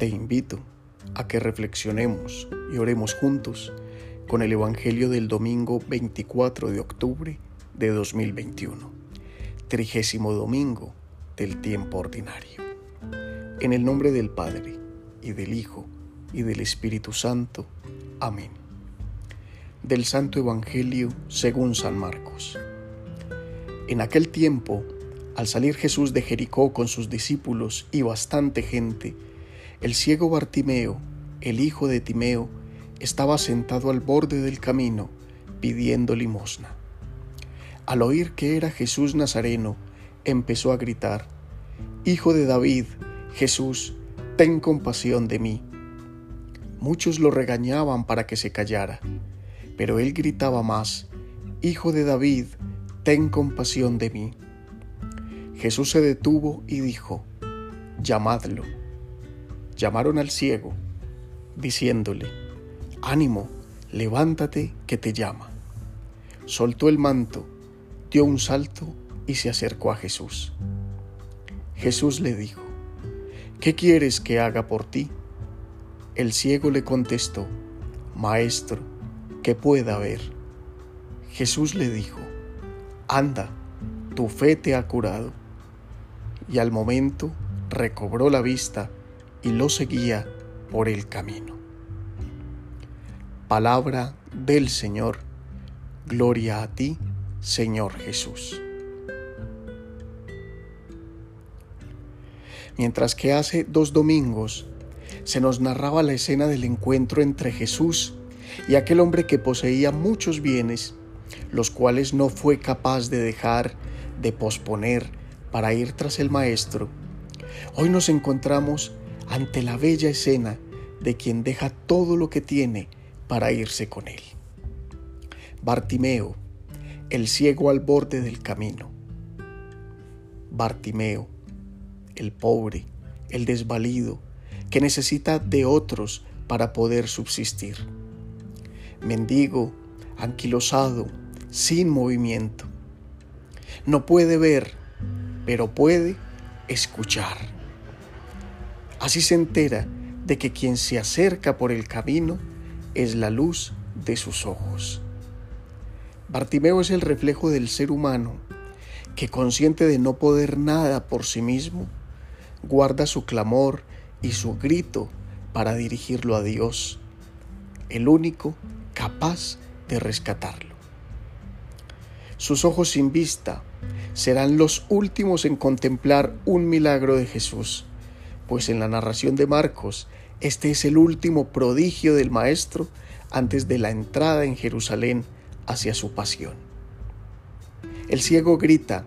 te invito a que reflexionemos y oremos juntos con el Evangelio del domingo 24 de octubre de 2021, trigésimo domingo del tiempo ordinario. En el nombre del Padre, y del Hijo, y del Espíritu Santo. Amén. Del Santo Evangelio según San Marcos. En aquel tiempo, al salir Jesús de Jericó con sus discípulos y bastante gente, el ciego Bartimeo, el hijo de Timeo, estaba sentado al borde del camino pidiendo limosna. Al oír que era Jesús Nazareno, empezó a gritar, Hijo de David, Jesús, ten compasión de mí. Muchos lo regañaban para que se callara, pero él gritaba más, Hijo de David, ten compasión de mí. Jesús se detuvo y dijo, llamadlo. Llamaron al ciego, diciéndole, ánimo, levántate que te llama. Soltó el manto, dio un salto y se acercó a Jesús. Jesús le dijo, ¿qué quieres que haga por ti? El ciego le contestó, Maestro, que pueda ver. Jesús le dijo, Anda, tu fe te ha curado y al momento recobró la vista y lo seguía por el camino. Palabra del Señor, gloria a ti, Señor Jesús. Mientras que hace dos domingos se nos narraba la escena del encuentro entre Jesús y aquel hombre que poseía muchos bienes, los cuales no fue capaz de dejar de posponer para ir tras el Maestro, hoy nos encontramos ante la bella escena de quien deja todo lo que tiene para irse con él. Bartimeo, el ciego al borde del camino. Bartimeo, el pobre, el desvalido, que necesita de otros para poder subsistir. Mendigo, anquilosado, sin movimiento. No puede ver, pero puede escuchar. Así se entera de que quien se acerca por el camino es la luz de sus ojos. Bartimeo es el reflejo del ser humano que consciente de no poder nada por sí mismo, guarda su clamor y su grito para dirigirlo a Dios, el único capaz de rescatarlo. Sus ojos sin vista serán los últimos en contemplar un milagro de Jesús, pues en la narración de Marcos, este es el último prodigio del Maestro antes de la entrada en Jerusalén hacia su pasión. El ciego grita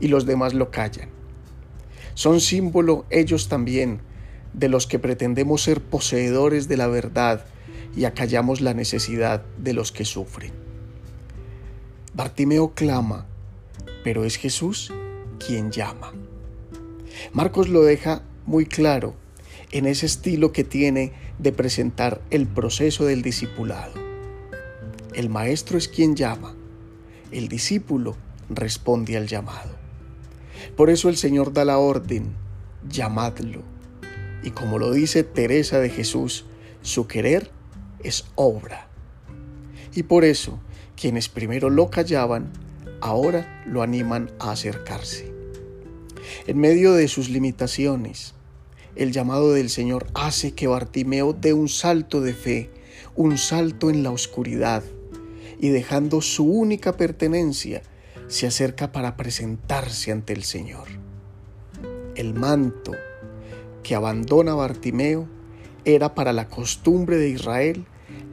y los demás lo callan. Son símbolo ellos también de los que pretendemos ser poseedores de la verdad y acallamos la necesidad de los que sufren. Bartimeo clama, pero es Jesús quien llama. Marcos lo deja muy claro en ese estilo que tiene de presentar el proceso del discipulado. El maestro es quien llama, el discípulo responde al llamado. Por eso el Señor da la orden, llamadlo. Y como lo dice Teresa de Jesús, su querer es obra. Y por eso, quienes primero lo callaban, ahora lo animan a acercarse. En medio de sus limitaciones, el llamado del Señor hace que Bartimeo dé un salto de fe, un salto en la oscuridad, y dejando su única pertenencia, se acerca para presentarse ante el Señor. El manto que abandona Bartimeo era para la costumbre de Israel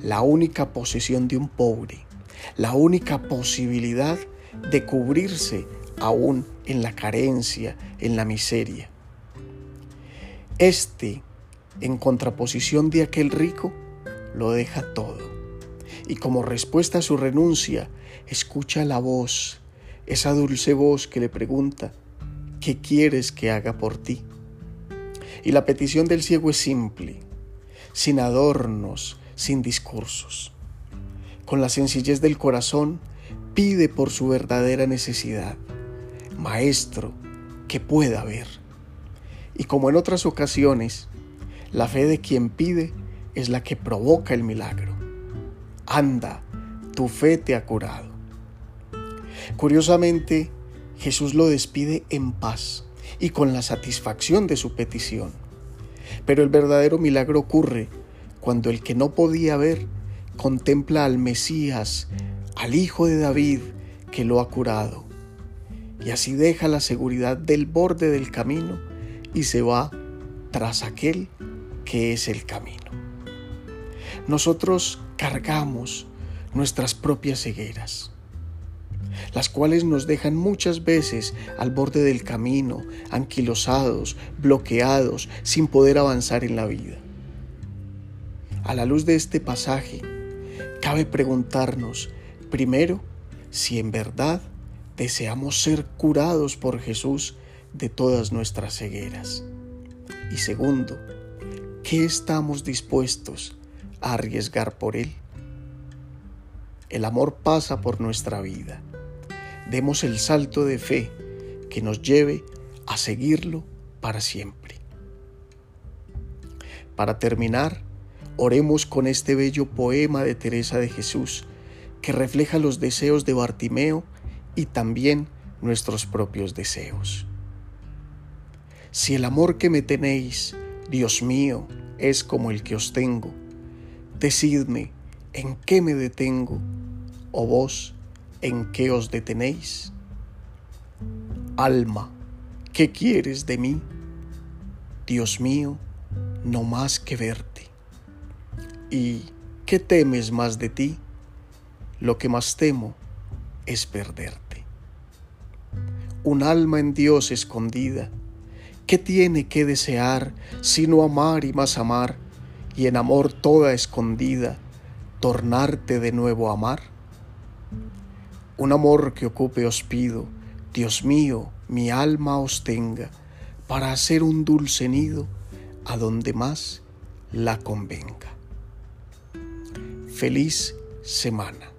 la única posesión de un pobre, la única posibilidad de cubrirse aún en la carencia, en la miseria. Este, en contraposición de aquel rico, lo deja todo. Y como respuesta a su renuncia, escucha la voz, esa dulce voz que le pregunta, ¿qué quieres que haga por ti? Y la petición del ciego es simple, sin adornos, sin discursos. Con la sencillez del corazón, pide por su verdadera necesidad. Maestro, que pueda ver. Y como en otras ocasiones, La fe de quien pide es la que provoca el milagro. Anda, tu fe te ha curado. Curiosamente, Jesús lo despide en paz y con la satisfacción de su petición. Pero el verdadero milagro ocurre cuando el que no podía ver contempla al Mesías, al Hijo de David, que lo ha curado. Y así deja la seguridad del borde del camino y se va tras aquel que es el camino. Nosotros cargamos nuestras propias cegueras, las cuales nos dejan muchas veces al borde del camino, anquilosados, bloqueados, sin poder avanzar en la vida. A la luz de este pasaje, cabe preguntarnos, primero, si en verdad deseamos ser curados por Jesús de todas nuestras cegueras. Y segundo, ¿qué estamos dispuestos a arriesgar por Él? El amor pasa por nuestra vida. Demos el salto de fe que nos lleve a seguirlo para siempre. Para terminar, oremos con este bello poema de Teresa de Jesús que refleja los deseos de Bartimeo y también nuestros propios deseos. Si el amor que me tenéis, Dios mío, es como el que os tengo, decidme en qué me detengo, o vos en qué os detenéis. Alma, ¿qué quieres de mí? Dios mío, no más que verte. ¿Y qué temes más de ti? Lo que más temo es perderte. Un alma en Dios escondida, ¿qué tiene que desear sino amar y más amar, y en amor toda escondida, tornarte de nuevo a amar? Un amor que ocupe os pido, Dios mío, mi alma os tenga, para hacer un dulce nido a donde más la convenga. Feliz semana.